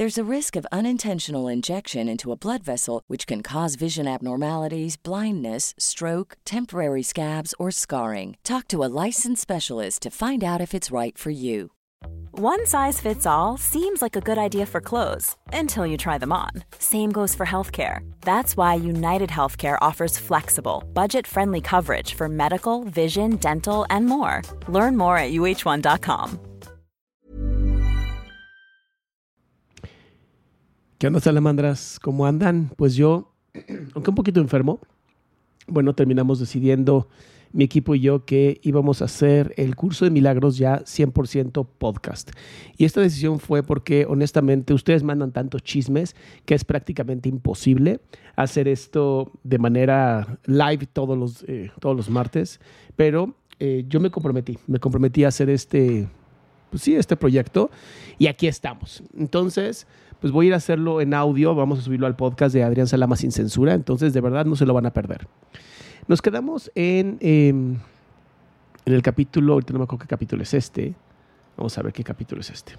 There's a risk of unintentional injection into a blood vessel, which can cause vision abnormalities, blindness, stroke, temporary scabs, or scarring. Talk to a licensed specialist to find out if it's right for you. One size fits all seems like a good idea for clothes until you try them on. Same goes for healthcare. That's why United Healthcare offers flexible, budget friendly coverage for medical, vision, dental, and more. Learn more at uh1.com. ¿Qué onda, salamandras? ¿Cómo andan? Pues yo, aunque un poquito enfermo, bueno, terminamos decidiendo mi equipo y yo que íbamos a hacer el curso de milagros ya 100% podcast. Y esta decisión fue porque honestamente ustedes mandan tantos chismes que es prácticamente imposible hacer esto de manera live todos los, eh, todos los martes. Pero eh, yo me comprometí, me comprometí a hacer este, pues sí, este proyecto y aquí estamos. Entonces, pues voy a ir a hacerlo en audio, vamos a subirlo al podcast de Adrián Salama sin censura, entonces de verdad no se lo van a perder. Nos quedamos en, em, el capítulo, ahorita no me acuerdo qué capítulo es este. Vamos a ver qué capítulo es este.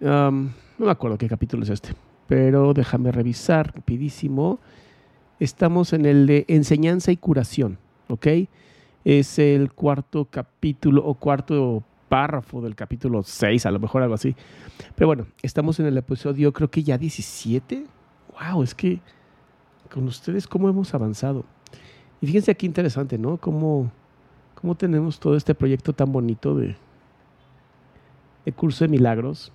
no me acuerdo qué capítulo es este, pero déjame revisar rapidísimo. Estamos en el de enseñanza y curación, ¿ok? Es el cuarto capítulo o cuarto párrafo del capítulo 6, a lo mejor algo así. Pero bueno, estamos en el episodio creo que ya 17. Wow, es que con ustedes cómo hemos avanzado. Y fíjense aquí interesante, ¿no? Cómo, cómo tenemos todo este proyecto tan bonito de, de curso de milagros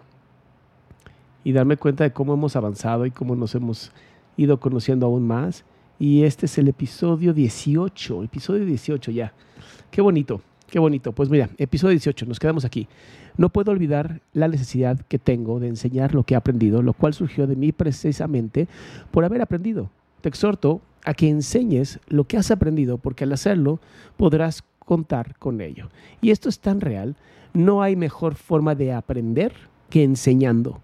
y darme cuenta de cómo hemos avanzado y cómo nos hemos ido conociendo aún más. Y este es el episodio 18, episodio 18 ya. Qué bonito, qué bonito. Pues mira, episodio 18, nos quedamos aquí. No puedo olvidar la necesidad que tengo de enseñar lo que he aprendido, lo cual surgió de mí precisamente por haber aprendido te exhorto a que enseñes lo que has aprendido, porque al hacerlo podrás contar con ello. Y esto es tan real, no hay mejor forma de aprender que enseñando.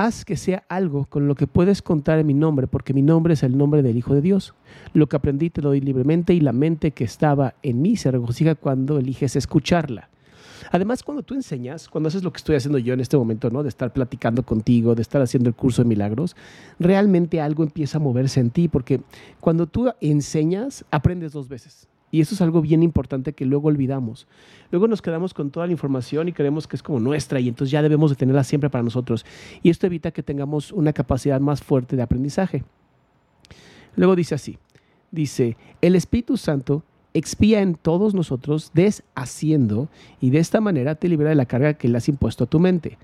Haz que sea algo con lo que puedes contar en mi nombre, porque mi nombre es el nombre del Hijo de Dios. Lo que aprendí te lo doy libremente y la mente que estaba en mí se regocija cuando eliges escucharla. Además, cuando tú enseñas, cuando haces lo que estoy haciendo yo en este momento, ¿no? De estar platicando contigo, de estar haciendo el curso de milagros, realmente algo empieza a moverse en ti, porque cuando tú enseñas, aprendes dos veces. Y eso es algo bien importante que luego olvidamos. Luego nos quedamos con toda la información y creemos que es como nuestra y entonces ya debemos de tenerla siempre para nosotros. Y esto evita que tengamos una capacidad más fuerte de aprendizaje. Luego dice así, dice, el Espíritu Santo expía en todos nosotros deshaciendo y de esta manera te libera de la carga que le has impuesto a tu mente.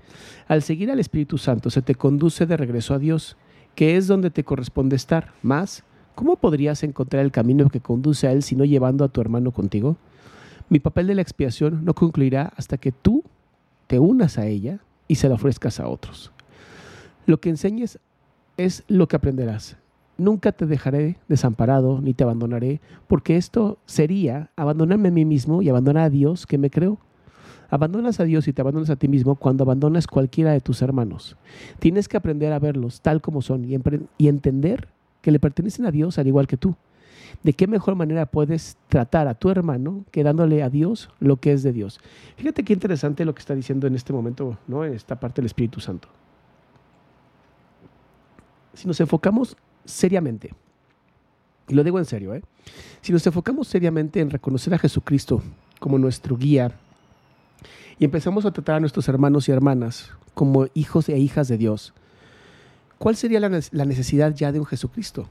Al seguir al Espíritu Santo se te conduce de regreso a Dios, que es donde te corresponde estar. Más, ¿cómo podrías encontrar el camino que conduce a Él si no llevando a tu hermano contigo? Mi papel de la expiación no concluirá hasta que tú te unas a ella y se la ofrezcas a otros. Lo que enseñes es lo que aprenderás nunca te dejaré desamparado ni te abandonaré, porque esto sería abandonarme a mí mismo y abandonar a Dios que me creó. Abandonas a Dios y te abandonas a ti mismo cuando abandonas cualquiera de tus hermanos. Tienes que aprender a verlos tal como son y entender que le pertenecen a Dios al igual que tú. ¿De qué mejor manera puedes tratar a tu hermano que dándole a Dios lo que es de Dios? Fíjate qué interesante lo que está diciendo en este momento, ¿no? En esta parte del Espíritu Santo. Si nos enfocamos seriamente, y lo digo en serio, ¿eh? si nos enfocamos seriamente en reconocer a Jesucristo como nuestro guía y empezamos a tratar a nuestros hermanos y hermanas como hijos e hijas de Dios, ¿cuál sería la necesidad ya de un Jesucristo?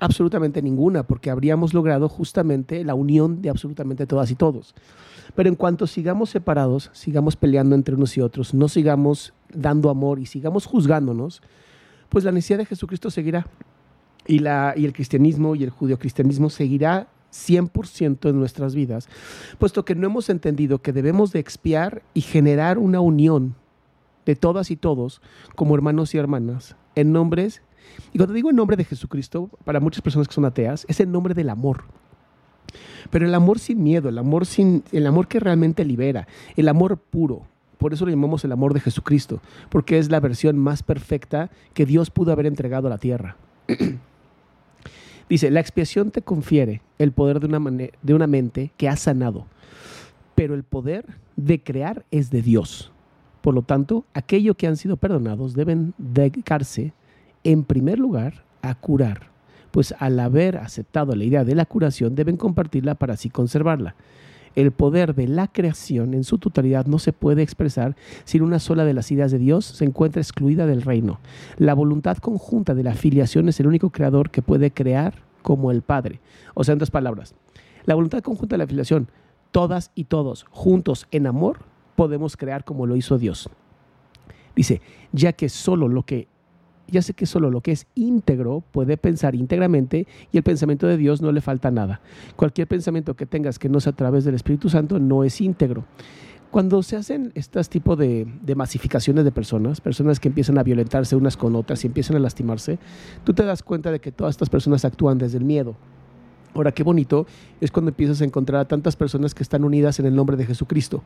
Absolutamente ninguna, porque habríamos logrado justamente la unión de absolutamente todas y todos. Pero en cuanto sigamos separados, sigamos peleando entre unos y otros, no sigamos dando amor y sigamos juzgándonos, pues la necesidad de Jesucristo seguirá. Y, la, y el cristianismo y el judio-cristianismo seguirá 100% en nuestras vidas, puesto que no hemos entendido que debemos de expiar y generar una unión de todas y todos como hermanos y hermanas en nombres, y cuando digo en nombre de Jesucristo, para muchas personas que son ateas, es el nombre del amor. Pero el amor sin miedo, el amor, sin, el amor que realmente libera, el amor puro. Por eso lo llamamos el amor de Jesucristo, porque es la versión más perfecta que Dios pudo haber entregado a la tierra. Dice, la expiación te confiere el poder de una, de una mente que ha sanado, pero el poder de crear es de Dios. Por lo tanto, aquello que han sido perdonados deben dedicarse, en primer lugar, a curar, pues al haber aceptado la idea de la curación deben compartirla para así conservarla. El poder de la creación en su totalidad no se puede expresar si una sola de las ideas de Dios se encuentra excluida del reino. La voluntad conjunta de la filiación es el único creador que puede crear como el Padre. O sea, en dos palabras, la voluntad conjunta de la filiación, todas y todos juntos en amor, podemos crear como lo hizo Dios. Dice, ya que solo lo que ya sé que solo lo que es íntegro puede pensar íntegramente y el pensamiento de Dios no le falta nada. Cualquier pensamiento que tengas que no sea a través del Espíritu Santo no es íntegro. Cuando se hacen estos tipos de, de, masificaciones de personas, personas que empiezan a violentarse unas con otras y empiezan a lastimarse, tú te das cuenta de que todas estas personas actúan desde el miedo. Ahora, qué bonito es cuando empiezas a encontrar a tantas personas que están unidas en el nombre de Jesucristo.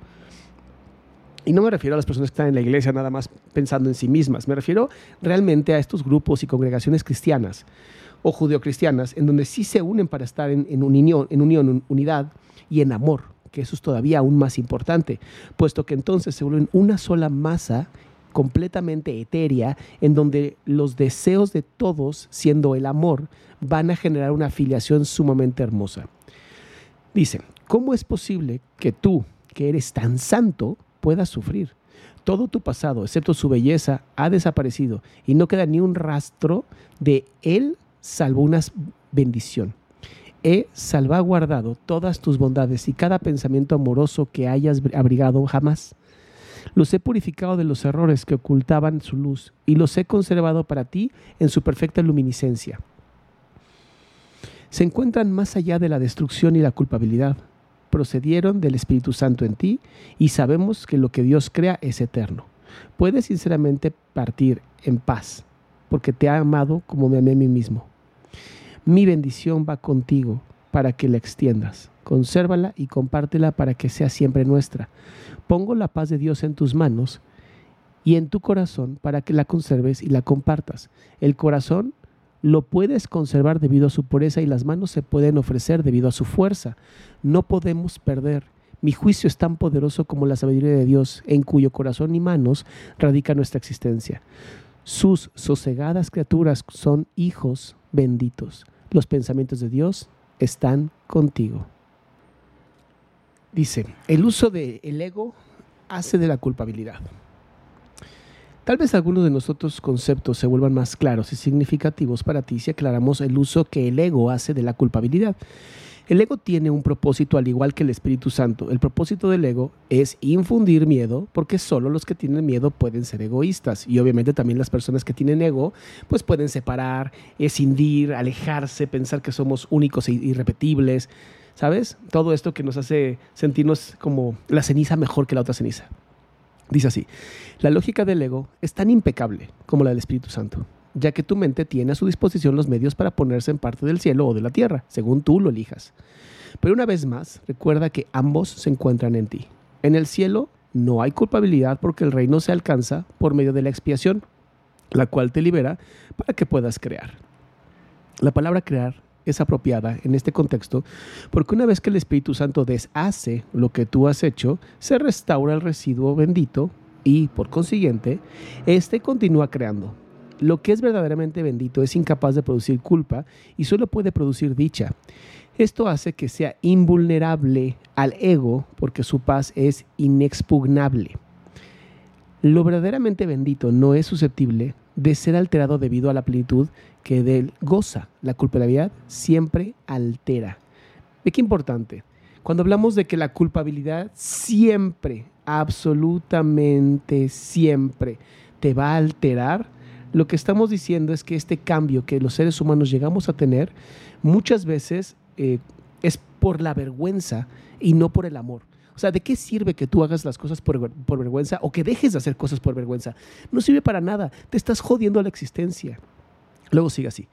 Y no me refiero a las personas que están en la iglesia nada más pensando en sí mismas, me refiero realmente a estos grupos y congregaciones cristianas o judeocristianas en donde sí se unen para estar en, unión, en unión, unidad y en amor, que eso es todavía aún más importante, puesto que entonces se vuelven una sola masa completamente etérea, en donde los deseos de todos, siendo el amor, van a generar una afiliación sumamente hermosa. Dice, ¿cómo es posible que tú, que eres tan santo, puedas sufrir. Todo tu pasado, excepto su belleza, ha desaparecido y no queda ni un rastro de él salvo una bendición. He salvaguardado todas tus bondades y cada pensamiento amoroso que hayas abrigado jamás. Los he purificado de los errores que ocultaban su luz y los he conservado para ti en su perfecta luminiscencia. Se encuentran más allá de la destrucción y la culpabilidad procedieron del Espíritu Santo en ti y sabemos que lo que Dios crea es eterno. Puedes sinceramente partir en paz, porque te ha amado como me amé a mí mismo. Mi bendición va contigo para que la extiendas. Consérvala y compártela para que sea siempre nuestra. Pongo la paz de Dios en tus manos y en tu corazón para que la conserves y la compartas. El corazón lo puedes conservar debido a su pureza y las manos se pueden ofrecer debido a su fuerza. No podemos perder. Mi juicio es tan poderoso como la sabiduría de Dios, en cuyo corazón y manos radica nuestra existencia. Sus sosegadas criaturas son hijos benditos. Los pensamientos de Dios están contigo. Dice, el uso del ego hace de la culpabilidad. Tal vez algunos de nuestros conceptos se vuelvan más claros y significativos para ti si aclaramos el uso que el ego hace de la culpabilidad. El ego tiene un propósito al igual que el Espíritu Santo. El propósito del ego es infundir miedo porque solo los que tienen miedo pueden ser egoístas y obviamente también las personas que tienen ego pues pueden separar, escindir, alejarse, pensar que somos únicos e irrepetibles, ¿sabes? Todo esto que nos hace sentirnos como la ceniza mejor que la otra ceniza. Dice así, la lógica del ego es tan impecable como la del Espíritu Santo, ya que tu mente tiene a su disposición los medios para ponerse en parte del cielo o de la tierra, según tú lo elijas. Pero una vez más, recuerda que ambos se encuentran en ti. En el cielo no hay culpabilidad porque el reino se alcanza por medio de la expiación, la cual te libera para que puedas crear. La palabra crear es apropiada en este contexto porque una vez que el Espíritu Santo deshace lo que tú has hecho, se restaura el residuo bendito y, por consiguiente, éste continúa creando. Lo que es verdaderamente bendito es incapaz de producir culpa y solo puede producir dicha. Esto hace que sea invulnerable al ego porque su paz es inexpugnable. Lo verdaderamente bendito no es susceptible de ser alterado debido a la plenitud que de él goza. La culpabilidad siempre altera. ¿De qué importante? Cuando hablamos de que la culpabilidad siempre, absolutamente siempre, te va a alterar, lo que estamos diciendo es que este cambio que los seres humanos llegamos a tener muchas veces eh, es por la vergüenza y no por el amor. O sea, ¿de qué sirve que tú hagas las cosas por, por, vergüenza o que dejes de hacer cosas por vergüenza? No sirve para nada. Te estás jodiendo la existencia. Luego sigue así.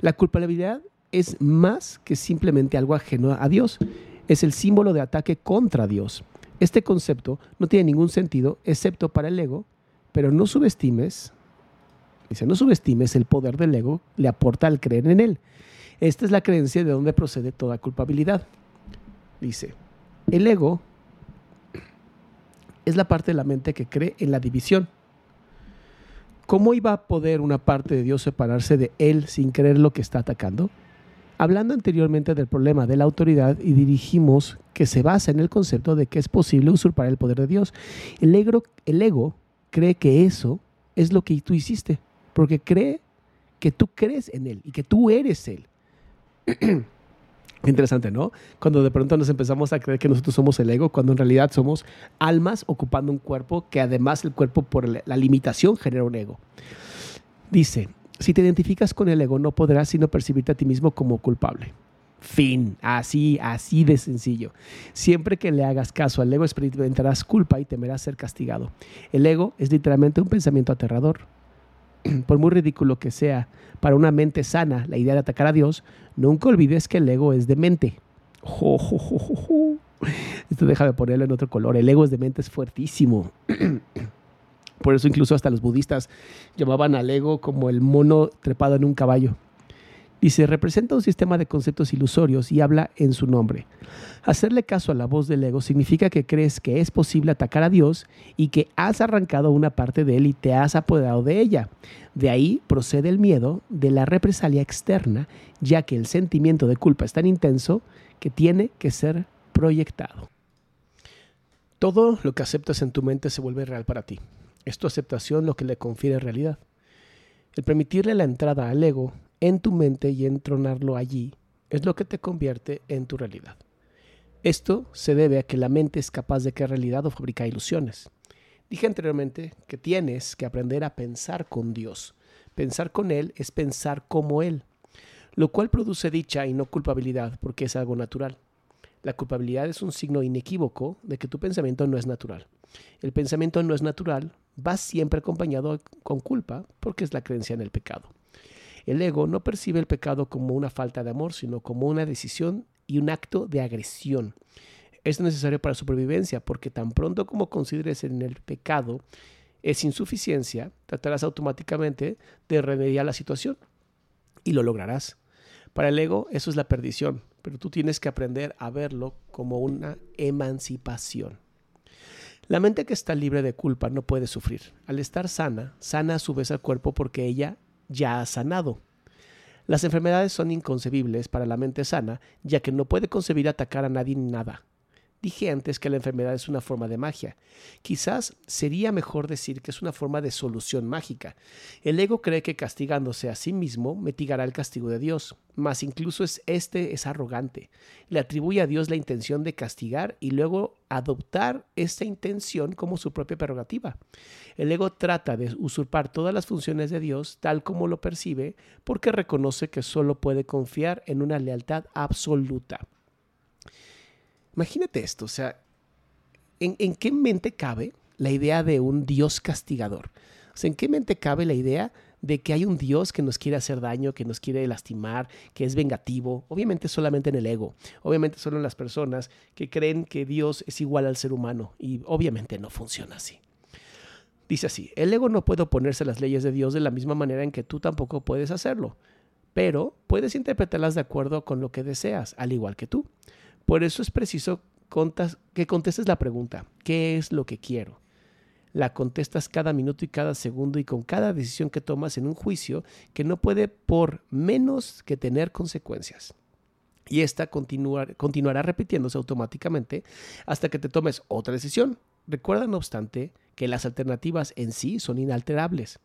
La culpabilidad es más que simplemente algo ajeno a Dios. Es el símbolo de ataque contra Dios. Este concepto no tiene ningún sentido excepto para el ego, pero no subestimes, dice, no subestimes el poder del ego, le aporta al creer en él. Esta es la creencia de donde procede toda culpabilidad. Dice, el ego es la parte de la mente que cree en la división. ¿Cómo iba a poder una parte de Dios separarse de él sin creer lo que está atacando? Hablando anteriormente del problema de la autoridad y dirigimos que se basa en el concepto de que es posible usurpar el poder de Dios. El ego, el ego cree que eso es lo que tú hiciste, porque cree que tú crees en Él y que tú eres Él. Interesante, ¿no? Cuando de pronto nos empezamos a creer que nosotros somos el ego, cuando en realidad somos almas ocupando un cuerpo que además el cuerpo por la limitación genera un ego. Dice, si te identificas con el ego no podrás sino percibirte a ti mismo como culpable. Fin, así, así de sencillo. Siempre que le hagas caso al ego experimentarás culpa y temerás ser castigado. El ego es literalmente un pensamiento aterrador. por muy ridículo que sea, para una mente sana la idea de atacar a Dios, nunca olvides que el ego es de mente. Esto déjame ponerlo en otro color. El ego es de mente, es fuertísimo. Por eso incluso hasta los budistas llamaban al ego como el mono trepado en un caballo. Dice, representa un sistema de conceptos ilusorios y habla en su nombre. Hacerle caso a la voz del ego significa que crees que es posible atacar a Dios y que has arrancado una parte de él y te has apoderado de ella. De ahí procede el miedo de la represalia externa, ya que el sentimiento de culpa es tan intenso que tiene que ser proyectado. Todo lo que aceptas en tu mente se vuelve real para ti. Es tu aceptación lo que le confiere realidad. El permitirle la entrada al ego en tu mente y entronarlo allí es lo que te convierte en tu realidad. Esto se debe a que la mente es capaz de crear realidad o fabricar ilusiones. Dije anteriormente que tienes que aprender a pensar con Dios. Pensar con Él es pensar como Él, lo cual produce dicha y no culpabilidad porque es algo natural. La culpabilidad es un signo inequívoco de que tu pensamiento no es natural. El pensamiento no es natural va siempre acompañado con culpa porque es la creencia en el pecado. El ego no percibe el pecado como una falta de amor, sino como una decisión y un acto de agresión. Es necesario para supervivencia porque tan pronto como consideres en el pecado es insuficiencia, tratarás automáticamente de remediar la situación y lo lograrás. Para el ego eso es la perdición, pero tú tienes que aprender a verlo como una emancipación. La mente que está libre de culpa no puede sufrir. Al estar sana, sana a su vez al cuerpo porque ella ya ha sanado. Las enfermedades son inconcebibles para la mente sana, ya que no puede concebir atacar a nadie ni nada. Dije antes que la enfermedad es una forma de magia. Quizás sería mejor decir que es una forma de solución mágica. El ego cree que castigándose a sí mismo mitigará el castigo de Dios, mas incluso es, este es arrogante. Le atribuye a Dios la intención de castigar y luego adoptar esta intención como su propia prerrogativa. El ego trata de usurpar todas las funciones de Dios tal como lo percibe porque reconoce que solo puede confiar en una lealtad absoluta. Imagínate esto, o sea, ¿en, qué mente cabe la idea de un Dios castigador? O sea, ¿en qué mente cabe la idea de que hay un Dios que nos quiere hacer daño, que nos quiere lastimar, que es vengativo? Obviamente solamente en el ego, obviamente solo en las personas que creen que Dios es igual al ser humano y obviamente no funciona así. Dice así, el ego no puede oponerse a las leyes de Dios de la misma manera en que tú tampoco puedes hacerlo, pero puedes interpretarlas de acuerdo con lo que deseas, al igual que tú. Por eso es preciso que contestes la pregunta, ¿qué es lo que quiero? La contestas cada minuto y cada segundo y con cada decisión que tomas en un juicio que no puede por menos que tener consecuencias. Y esta continuará repitiéndose automáticamente hasta que te tomes otra decisión. Recuerda, no obstante, que las alternativas en sí son inalterables.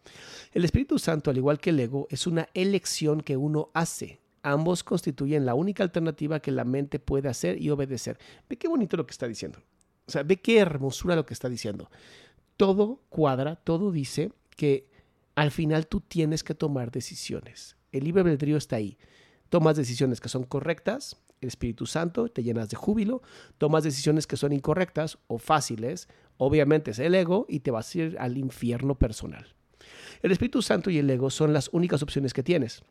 El Espíritu Santo, al igual que el ego, es una elección que uno hace. Ambos constituyen la única alternativa que la mente puede hacer y obedecer. Ve qué bonito lo que está diciendo. O sea, ve qué hermosura lo que está diciendo. Todo cuadra, todo dice que al final tú tienes que tomar decisiones. El libre albedrío está ahí. Tomas decisiones que son correctas, el Espíritu Santo, te llenas de júbilo, tomas decisiones que son incorrectas o fáciles, obviamente es el ego y te vas a ir al infierno personal. El Espíritu Santo y el ego son las únicas opciones que tienes.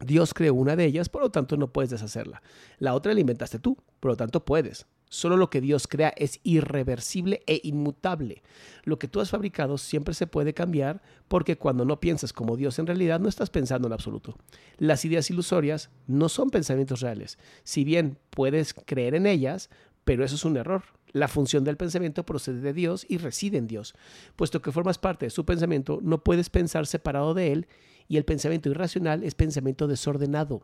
Dios creó una de ellas, por lo tanto no puedes deshacerla. La otra la inventaste tú, por lo tanto puedes. Solo lo que Dios crea es irreversible e inmutable. Lo que tú has fabricado siempre se puede cambiar porque cuando no piensas como Dios en realidad no estás pensando en absoluto. Las ideas ilusorias no son pensamientos reales. Si bien puedes creer en ellas, pero eso es un error. La función del pensamiento procede de Dios y reside en Dios. Puesto que formas parte de su pensamiento, no puedes pensar separado de Él y el pensamiento irracional es pensamiento desordenado.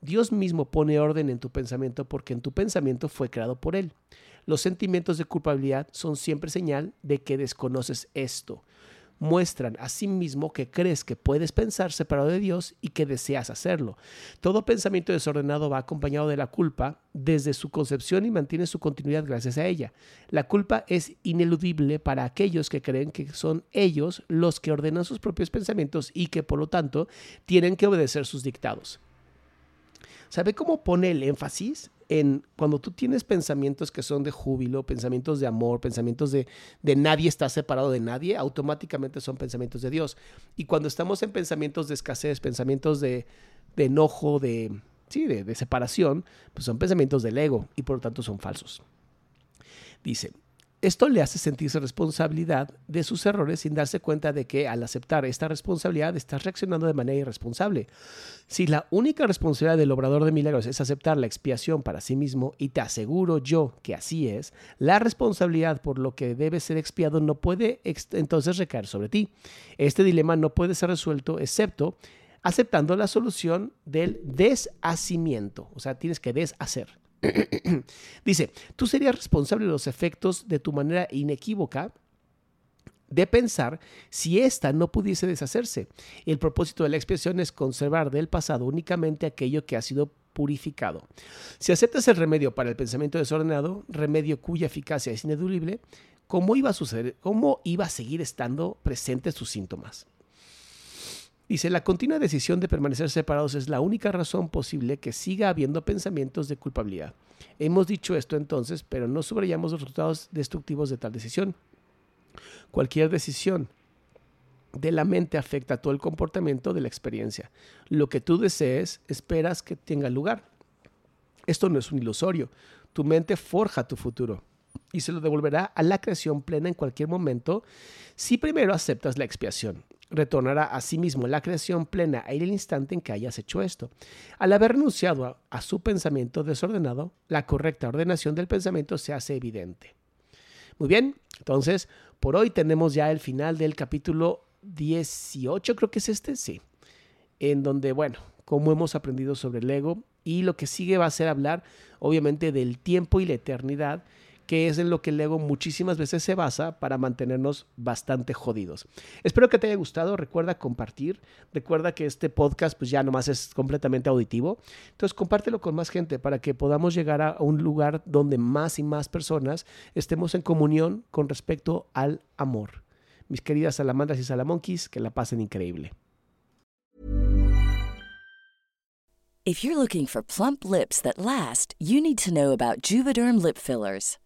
Dios mismo pone orden en tu pensamiento porque en tu pensamiento fue creado por Él. Los sentimientos de culpabilidad son siempre señal de que desconoces esto. Muestran a sí mismo que crees que puedes pensar separado de Dios y que deseas hacerlo. Todo pensamiento desordenado va acompañado de la culpa desde su concepción y mantiene su continuidad gracias a ella. La culpa es ineludible para aquellos que creen que son ellos los que ordenan sus propios pensamientos y que por lo tanto tienen que obedecer sus dictados. ¿Sabe cómo pone el énfasis en cuando tú tienes pensamientos que son de júbilo, pensamientos de amor, pensamientos de, de nadie está separado de nadie, automáticamente son pensamientos de Dios. Y cuando estamos en pensamientos de escasez, pensamientos de, de enojo, de, sí, de, separación, pues son pensamientos del ego y por lo tanto son falsos. Dice, esto le hace sentirse responsabilidad de sus errores sin darse cuenta de que al aceptar esta responsabilidad estás reaccionando de manera irresponsable. Si la única responsabilidad del obrador de milagros es aceptar la expiación para sí mismo, y te aseguro yo que así es, la responsabilidad por lo que debe ser expiado no puede entonces recaer sobre ti. Este dilema no puede ser resuelto excepto aceptando la solución del deshacimiento, o sea, tienes que deshacer. Dice, tú serías responsable de los efectos de tu manera inequívoca de pensar si ésta no pudiese deshacerse. El propósito de la expiación es conservar del pasado únicamente aquello que ha sido purificado. Si aceptas el remedio para el pensamiento desordenado, remedio cuya eficacia es ineludible, ¿cómo iba a suceder? ¿Cómo iba a seguir estando presentes sus síntomas? Dice, la continua decisión de permanecer separados es la única razón posible que siga habiendo pensamientos de culpabilidad. Hemos dicho esto entonces, pero no subrayamos los resultados destructivos de tal decisión. Cualquier decisión de la mente afecta todo el comportamiento de la experiencia. Lo que tú desees, esperas que tenga lugar. Esto no es un ilusorio. Tu mente forja tu futuro y se lo devolverá a la creación plena en cualquier momento si primero aceptas la expiación retornará a sí mismo la creación plena en el instante en que hayas hecho esto. Al haber renunciado a, su pensamiento desordenado, la correcta ordenación del pensamiento se hace evidente. Muy bien, entonces por hoy tenemos ya el final del capítulo 18, creo que es este, sí, en donde, bueno, cómo hemos aprendido sobre el ego y lo que sigue va a ser hablar, obviamente, del tiempo y la eternidad que es en lo que el ego muchísimas veces se basa para mantenernos bastante jodidos. Espero que te haya gustado, recuerda compartir, recuerda que este podcast pues ya nomás es completamente auditivo, entonces compártelo con más gente para que podamos llegar a un lugar donde más y más personas estemos en comunión con respecto al amor. Mis queridas salamandras y salamonquis, que la pasen increíble. If you're looking for plump lips that last, you need to know about Juvederm lip fillers.